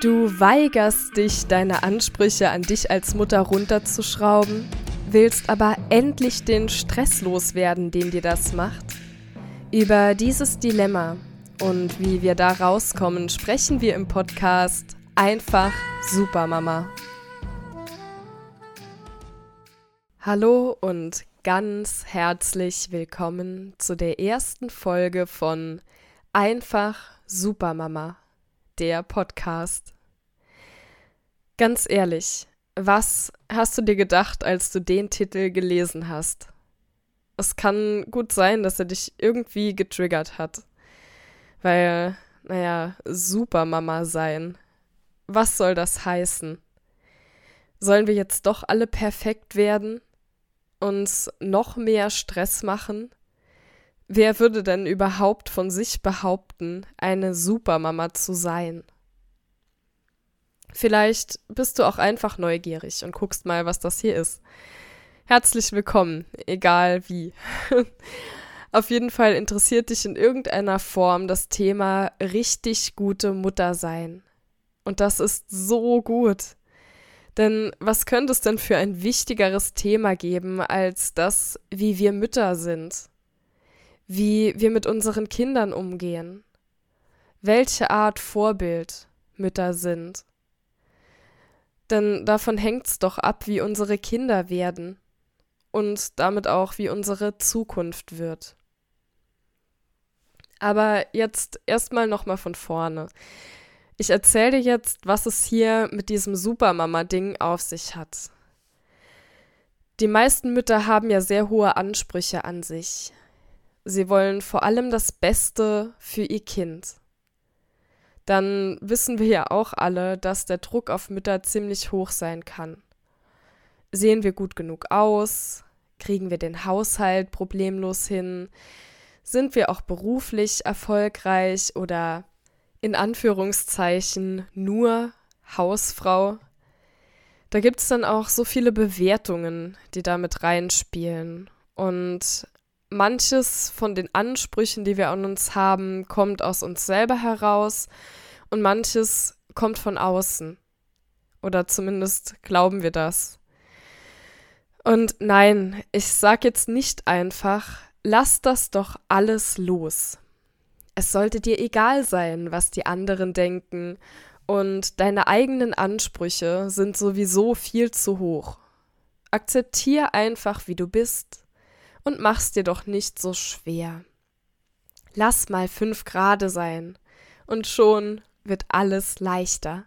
Du weigerst dich, deine Ansprüche an dich als Mutter runterzuschrauben, willst aber endlich den Stress loswerden, den dir das macht? Über dieses Dilemma und wie wir da rauskommen, sprechen wir im Podcast Einfach Supermama. Hallo und ganz herzlich willkommen zu der ersten Folge von Einfach Supermama der Podcast. Ganz ehrlich, was hast du dir gedacht, als du den Titel gelesen hast? Es kann gut sein, dass er dich irgendwie getriggert hat. Weil, naja, Supermama sein. Was soll das heißen? Sollen wir jetzt doch alle perfekt werden? Uns noch mehr Stress machen? Wer würde denn überhaupt von sich behaupten, eine Supermama zu sein? Vielleicht bist du auch einfach neugierig und guckst mal, was das hier ist. Herzlich willkommen, egal wie. Auf jeden Fall interessiert dich in irgendeiner Form das Thema richtig gute Mutter sein. Und das ist so gut. Denn was könnte es denn für ein wichtigeres Thema geben als das, wie wir Mütter sind? Wie wir mit unseren Kindern umgehen, welche Art Vorbild Mütter sind. Denn davon hängt's doch ab, wie unsere Kinder werden und damit auch, wie unsere Zukunft wird. Aber jetzt erstmal nochmal von vorne. Ich erzähle dir jetzt, was es hier mit diesem Supermama-Ding auf sich hat. Die meisten Mütter haben ja sehr hohe Ansprüche an sich. Sie wollen vor allem das Beste für ihr Kind. Dann wissen wir ja auch alle, dass der Druck auf Mütter ziemlich hoch sein kann. Sehen wir gut genug aus? Kriegen wir den Haushalt problemlos hin? Sind wir auch beruflich erfolgreich oder in Anführungszeichen nur Hausfrau? Da gibt es dann auch so viele Bewertungen, die damit reinspielen. Und manches von den Ansprüchen, die wir an uns haben, kommt aus uns selber heraus und manches kommt von außen. Oder zumindest glauben wir das. Und nein, ich sag jetzt nicht einfach, lass das doch alles los. Es sollte dir egal sein, was die anderen denken, und deine eigenen Ansprüche sind sowieso viel zu hoch. Akzeptier einfach, wie du bist und mach's dir doch nicht so schwer. Lass mal fünf Grade sein und schon wird alles leichter.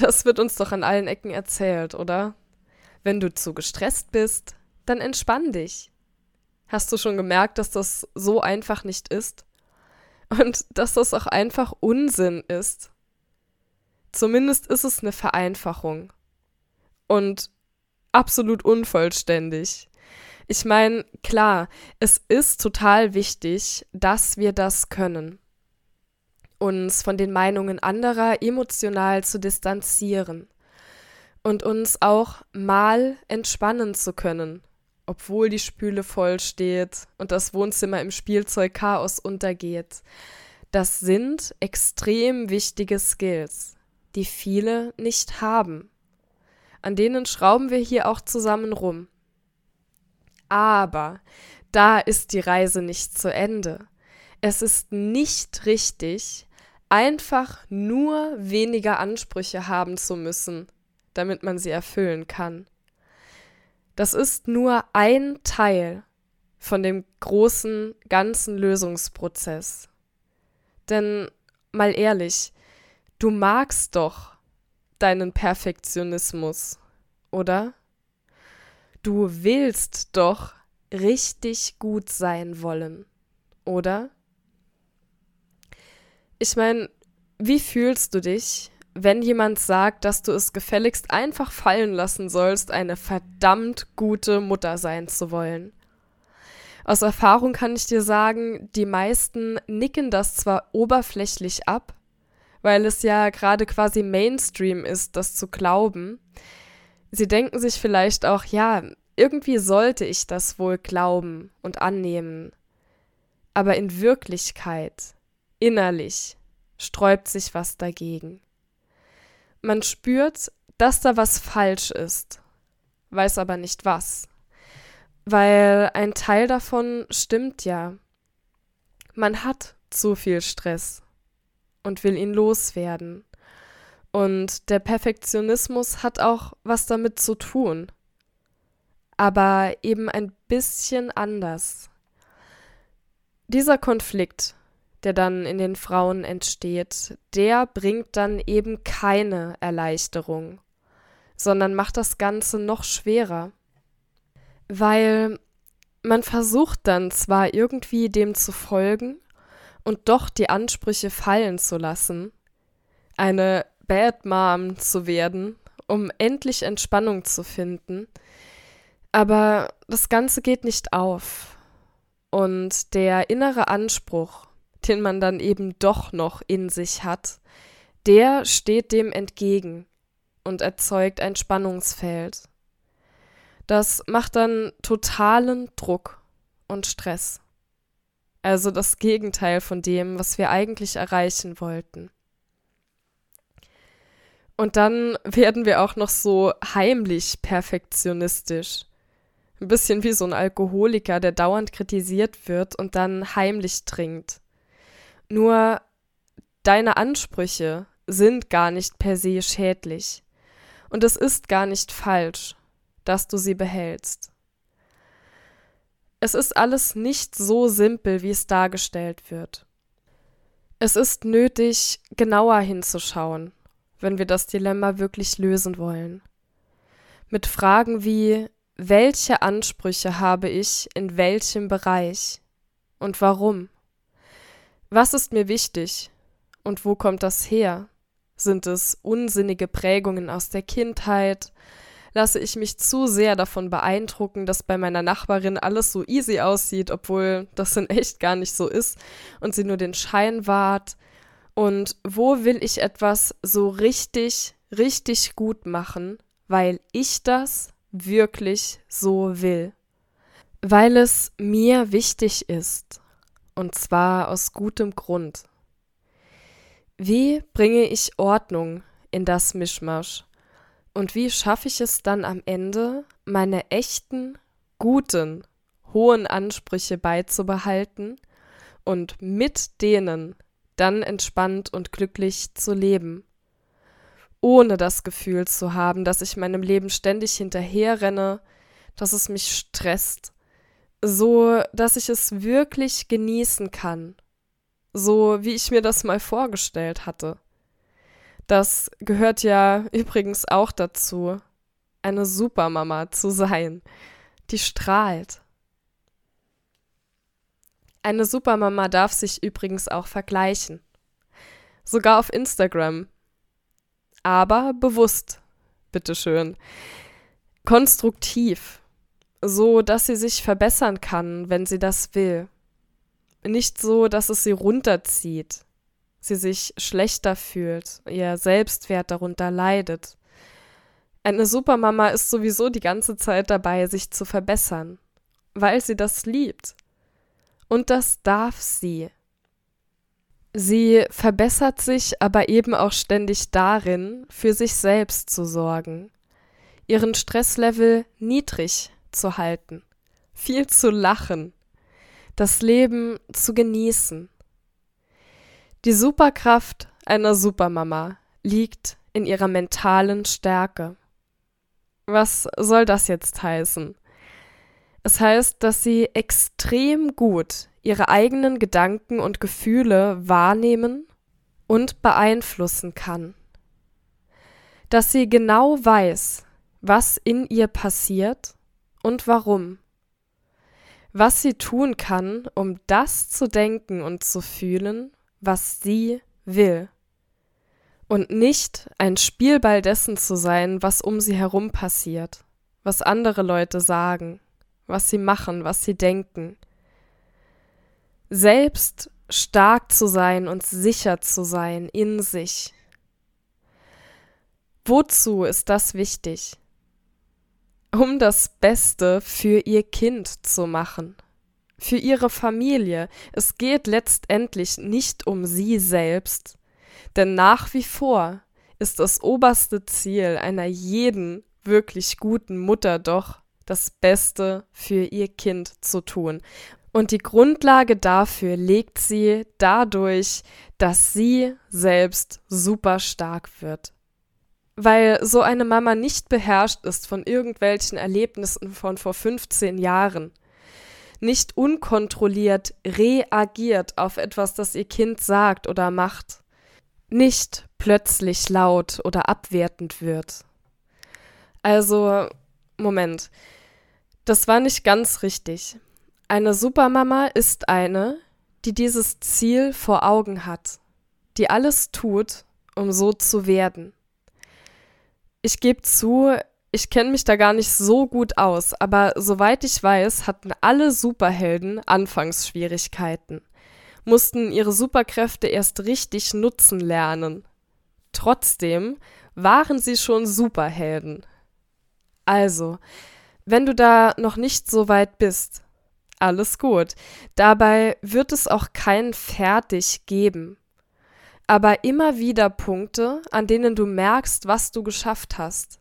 Das wird uns doch an allen Ecken erzählt, oder? Wenn du zu gestresst bist, dann entspann dich. Hast du schon gemerkt, dass das so einfach nicht ist? Und dass das auch einfach Unsinn ist? Zumindest ist es eine Vereinfachung. Und absolut unvollständig. Ich meine, klar, es ist total wichtig, dass wir das können. Uns von den Meinungen anderer emotional zu distanzieren und uns auch mal entspannen zu können, obwohl die Spüle voll steht und das Wohnzimmer im Spielzeugchaos untergeht. Das sind extrem wichtige Skills, die viele nicht haben. An denen schrauben wir hier auch zusammen rum. Aber da ist die Reise nicht zu Ende. Es ist nicht richtig, einfach nur weniger Ansprüche haben zu müssen, damit man sie erfüllen kann. Das ist nur ein Teil von dem großen ganzen Lösungsprozess. Denn mal ehrlich, du magst doch deinen Perfektionismus, oder? Du willst doch richtig gut sein wollen, oder? Ich meine, wie fühlst du dich, wenn jemand sagt, dass du es gefälligst einfach fallen lassen sollst, eine verdammt gute Mutter sein zu wollen? Aus Erfahrung kann ich dir sagen, die meisten nicken das zwar oberflächlich ab, weil es ja gerade quasi Mainstream ist, das zu glauben, Sie denken sich vielleicht auch, ja, irgendwie sollte ich das wohl glauben und annehmen. Aber in Wirklichkeit, innerlich, sträubt sich was dagegen. Man spürt, dass da was falsch ist, weiß aber nicht was. Weil ein Teil davon stimmt ja. Man hat zu viel Stress und will ihn loswerden. Und der Perfektionismus hat auch was damit zu tun. Aber eben ein bisschen anders. Dieser Konflikt, der dann in den Frauen entsteht, der bringt dann eben keine Erleichterung, sondern macht das Ganze noch schwerer. Weil man versucht dann zwar irgendwie dem zu folgen und doch die Ansprüche fallen zu lassen, eine Bad Mom zu werden, um endlich Entspannung zu finden, aber das Ganze geht nicht auf. Und der innere Anspruch, den man dann eben doch noch in sich hat, der steht dem entgegen und erzeugt ein Spannungsfeld. Das macht dann totalen Druck und Stress. Also das Gegenteil von dem, was wir eigentlich erreichen wollten. Und dann werden wir auch noch so heimlich perfektionistisch. Ein bisschen wie so ein Alkoholiker, der dauernd kritisiert wird und dann heimlich trinkt. Nur deine Ansprüche sind gar nicht per se schädlich. Und es ist gar nicht falsch, dass du sie behältst. Es ist alles nicht so simpel, wie es dargestellt wird. Es ist nötig, genauer hinzuschauen, wenn wir das Dilemma wirklich lösen wollen. Mit Fragen wie welche Ansprüche habe ich in welchem Bereich und warum? Was ist mir wichtig und wo kommt das her? Sind es unsinnige Prägungen aus der Kindheit? Lasse ich mich zu sehr davon beeindrucken, dass bei meiner Nachbarin alles so easy aussieht, obwohl das in echt gar nicht so ist und sie nur den Schein wahrt? Und wo will ich etwas so richtig, richtig gut machen, weil ich das wirklich so will? Weil es mir wichtig ist und zwar aus gutem Grund. Wie bringe ich Ordnung in das Mischmasch? Und wie schaffe ich es dann am Ende, meine echten, guten, hohen Ansprüche beizubehalten und mit denen dann entspannt und glücklich zu leben? Ohne das Gefühl zu haben, dass ich meinem Leben ständig hinterherrenne, dass es mich stresst so dass ich es wirklich genießen kann, so wie ich mir das mal vorgestellt hatte. Das gehört ja übrigens auch dazu, eine Supermama zu sein, die strahlt. Eine Supermama darf sich übrigens auch vergleichen. Sogar auf Instagram. Aber bewusst, bitteschön. Konstruktiv so dass sie sich verbessern kann, wenn sie das will. Nicht so, dass es sie runterzieht, sie sich schlechter fühlt, ihr Selbstwert darunter leidet. Eine Supermama ist sowieso die ganze Zeit dabei, sich zu verbessern, weil sie das liebt. Und das darf sie. Sie verbessert sich aber eben auch ständig darin, für sich selbst zu sorgen, ihren Stresslevel niedrig zu halten, viel zu lachen, das Leben zu genießen. Die Superkraft einer Supermama liegt in ihrer mentalen Stärke. Was soll das jetzt heißen? Es heißt, dass sie extrem gut ihre eigenen Gedanken und Gefühle wahrnehmen und beeinflussen kann. Dass sie genau weiß, was in ihr passiert und warum. Was sie tun kann, um das zu denken und zu fühlen, was sie will. Und nicht ein Spielball dessen zu sein, was um sie herum passiert, was andere Leute sagen, was sie machen, was sie denken. Selbst stark zu sein und sicher zu sein in sich. Wozu ist das wichtig? um das Beste für ihr Kind zu machen, für ihre Familie. Es geht letztendlich nicht um sie selbst, Denn nach wie vor ist das oberste Ziel einer jeden wirklich guten Mutter doch, das Beste für ihr Kind zu tun. Und die Grundlage dafür legt sie dadurch, dass sie selbst super stark wird. Weil so eine Mama nicht beherrscht ist von irgendwelchen Erlebnissen von vor 15 Jahren, nicht unkontrolliert reagiert auf etwas, das ihr Kind sagt oder macht, nicht plötzlich laut oder abwertend wird. Also, Moment, das war nicht ganz richtig. Eine Supermama ist eine, die dieses Ziel vor Augen hat, die alles tut, um so zu werden. Ich gebe zu, ich kenne mich da gar nicht so gut aus, aber soweit ich weiß, hatten alle Superhelden Anfangsschwierigkeiten, mussten ihre Superkräfte erst richtig nutzen lernen. Trotzdem waren sie schon Superhelden. Also, wenn du da noch nicht so weit bist, alles gut. Dabei wird es auch kein Fertig geben. Aber immer wieder Punkte, an denen du merkst, was du geschafft hast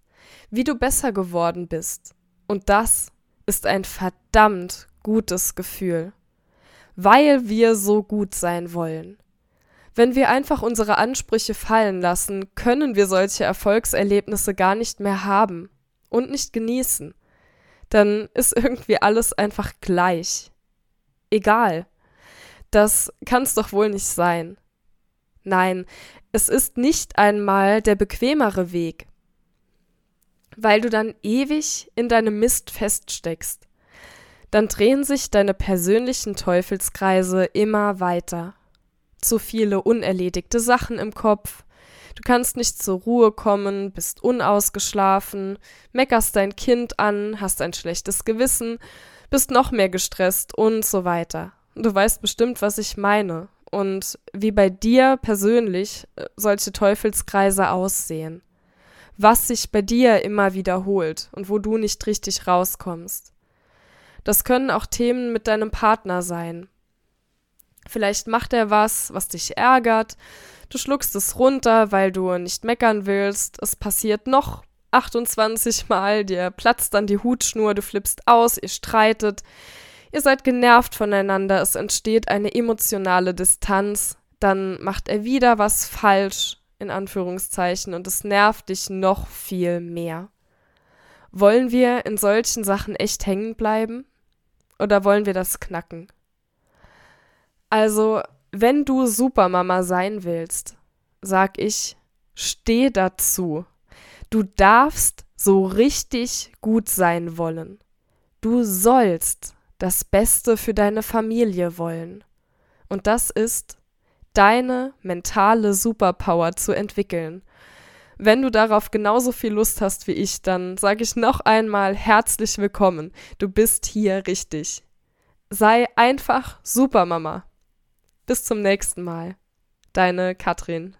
wie du besser geworden bist. Und das ist ein verdammt gutes Gefühl, weil wir so gut sein wollen. Wenn wir einfach unsere Ansprüche fallen lassen, können wir solche Erfolgserlebnisse gar nicht mehr haben und nicht genießen. Dann ist irgendwie alles einfach gleich. Egal. Das kann's doch wohl nicht sein. Nein, es ist nicht einmal der bequemere Weg, weil du dann ewig in deinem Mist feststeckst. Dann drehen sich deine persönlichen Teufelskreise immer weiter. Zu viele unerledigte Sachen im Kopf. Du kannst nicht zur Ruhe kommen, bist unausgeschlafen, meckerst dein Kind an, hast ein schlechtes Gewissen, bist noch mehr gestresst und so weiter. Du weißt bestimmt, was ich meine und wie bei dir persönlich äh, solche Teufelskreise aussehen was sich bei dir immer wiederholt und wo du nicht richtig rauskommst. Das können auch Themen mit deinem Partner sein. Vielleicht macht er was, was dich ärgert, du schluckst es runter, weil du nicht meckern willst, es passiert noch 28 Mal, dir platzt dann die Hutschnur, du flippst aus, ihr streitet, ihr seid genervt voneinander, es entsteht eine emotionale Distanz, dann macht er wieder was falsch, in Anführungszeichen, und es nervt dich noch viel mehr. Wollen wir in solchen Sachen echt hängen bleiben? Oder wollen wir das knacken? Also, wenn du Supermama sein willst, sag ich, steh dazu. Du darfst so richtig gut sein wollen. Du sollst das Beste für deine Familie wollen. Und das ist deine mentale Superpower zu entwickeln. Wenn du darauf genauso viel Lust hast wie ich, dann sage ich noch einmal herzlich willkommen. Du bist hier richtig. Sei einfach Supermama. Bis zum nächsten Mal. Deine Katrin.